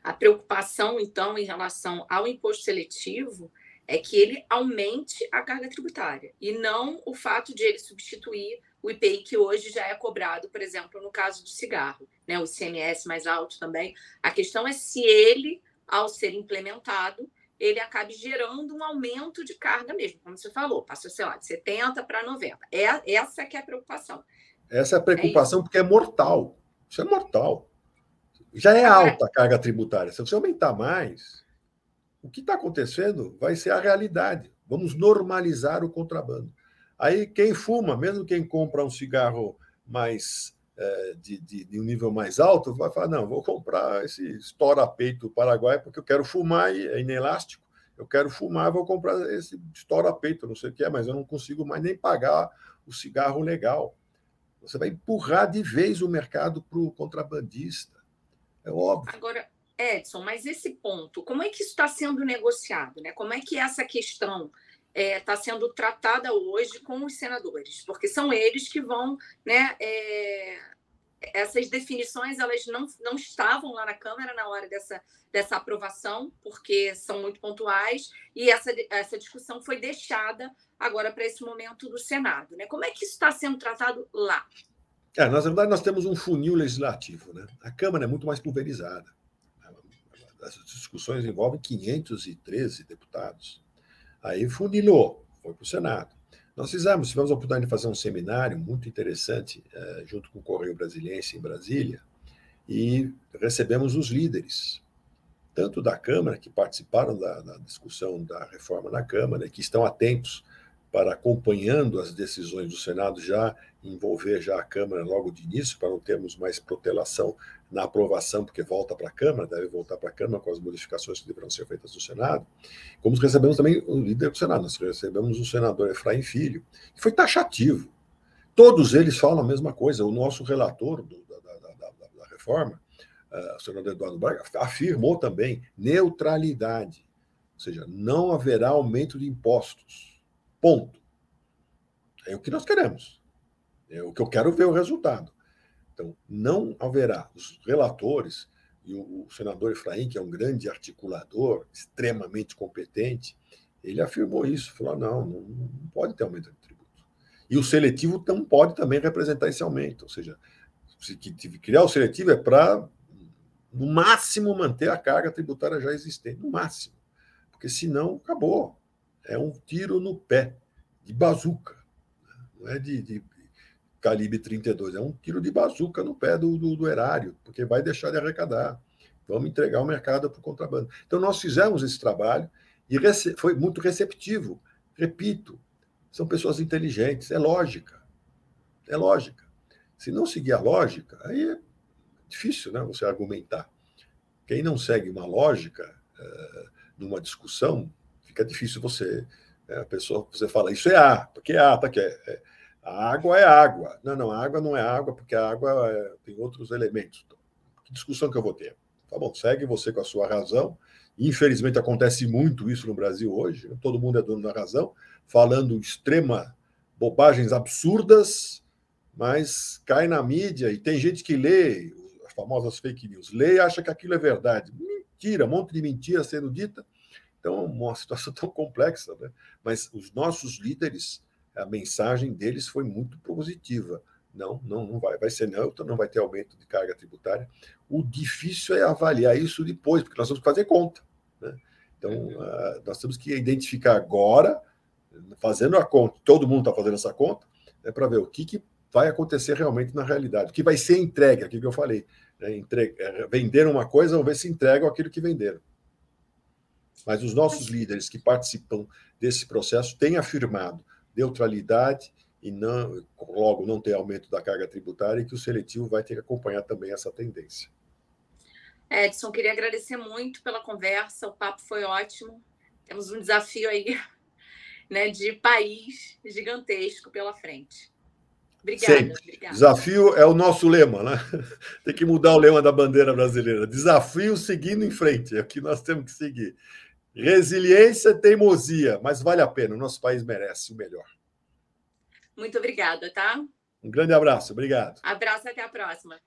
A preocupação, então, em relação ao imposto seletivo é que ele aumente a carga tributária e não o fato de ele substituir o IPI que hoje já é cobrado, por exemplo, no caso do cigarro, né, o ICMS mais alto também. A questão é se ele, ao ser implementado, ele acabe gerando um aumento de carga mesmo, como você falou, passou, sei lá, de 70 para 90. É, essa que é a preocupação. Essa é a preocupação é porque é mortal. Isso é mortal. Já é alta a carga tributária. Se você aumentar mais, o que está acontecendo vai ser a realidade. Vamos normalizar o contrabando. Aí quem fuma, mesmo quem compra um cigarro mais de, de, de, um nível mais alto, vai falar: não, vou comprar esse estoura-peito Paraguai porque eu quero fumar e é inelástico. Eu quero fumar, vou comprar esse estoura-peito, não sei o que é, mas eu não consigo mais nem pagar o cigarro legal. Você vai empurrar de vez o mercado para o contrabandista. É óbvio. Agora, Edson, mas esse ponto, como é que isso está sendo negociado? Né? Como é que essa questão está é, tá sendo tratada hoje com os senadores? Porque são eles que vão. Né, é, essas definições elas não, não estavam lá na Câmara na hora dessa, dessa aprovação, porque são muito pontuais, e essa, essa discussão foi deixada agora para esse momento do Senado. Né? Como é que isso está sendo tratado lá? É, na verdade, nós temos um funil legislativo. Né? A Câmara é muito mais pulverizada. As discussões envolvem 513 deputados. Aí funilou, foi para o Senado. Nós fizemos, tivemos a oportunidade de fazer um seminário muito interessante, eh, junto com o Correio Brasiliense em Brasília, e recebemos os líderes, tanto da Câmara, que participaram da, da discussão da reforma na Câmara, e que estão atentos para acompanhando as decisões do Senado já envolver já a Câmara logo de início, para não termos mais protelação na aprovação, porque volta para a Câmara, deve voltar para a Câmara com as modificações que deverão ser feitas no Senado. Como recebemos também o líder do Senado, nós recebemos o senador Efraim Filho, que foi taxativo. Todos eles falam a mesma coisa. O nosso relator do, da, da, da, da, reforma, uh, o senador Eduardo Braga, afirmou também neutralidade, ou seja, não haverá aumento de impostos Ponto. É o que nós queremos. É o que eu quero ver o resultado. Então, não haverá. Os relatores e o, senador Efraim, que é um grande articulador, extremamente competente, ele afirmou isso. Falou: não, não, não pode ter aumento de tributo. E o seletivo não pode também representar esse aumento. Ou seja, se criar o seletivo é para, no máximo, manter a carga tributária já existente. No máximo. Porque senão, acabou é um tiro no pé, de bazuca. Né? Não é de, de calibre 32, é um tiro de bazuca no pé do, do, do erário, porque vai deixar de arrecadar. Vamos entregar o mercado para o contrabando. Então, nós fizemos esse trabalho e foi muito receptivo. Repito, são pessoas inteligentes, é lógica. É lógica. Se não seguir a lógica, aí é difícil né, você argumentar. Quem não segue uma lógica uh, numa discussão fica difícil você. Né, a pessoa, você fala, isso é A, porque é A, tá aqui. É, é, a água é água. Não, não, a água não é água, porque a água é, tem outros elementos. Que discussão que eu vou ter? Tá bom, segue você com a sua razão. Infelizmente acontece muito isso no Brasil hoje. Né, todo mundo é dono da razão, falando extrema bobagens absurdas, mas cai na mídia e tem gente que lê as famosas fake news, lê e acha que aquilo é verdade. Mentira, um monte de mentira sendo dita então, uma situação tão complexa, né? mas os nossos líderes, a mensagem deles foi muito positiva. Não, não, não vai, vai ser neutro, não vai ter aumento de carga tributária. O difícil é avaliar isso depois, porque nós temos que fazer conta. Né? Então, uh, nós temos que identificar agora, fazendo a conta, todo mundo está fazendo essa conta, né, para ver o que, que vai acontecer realmente na realidade, o que vai ser entregue, aquilo que eu falei. Né, é, venderam uma coisa, vamos ver se entregam aquilo que venderam. Mas os nossos líderes que participam desse processo têm afirmado neutralidade e não, logo não ter aumento da carga tributária e que o seletivo vai ter que acompanhar também essa tendência. Edson, queria agradecer muito pela conversa, o papo foi ótimo. Temos um desafio aí né, de país gigantesco pela frente. Obrigada, obrigada. Desafio é o nosso lema, né? Tem que mudar o lema da bandeira brasileira. Desafio seguindo em frente, é o que nós temos que seguir. Resiliência, teimosia, mas vale a pena. O nosso país merece o melhor. Muito obrigada, tá? Um grande abraço, obrigado. Abraço, até a próxima.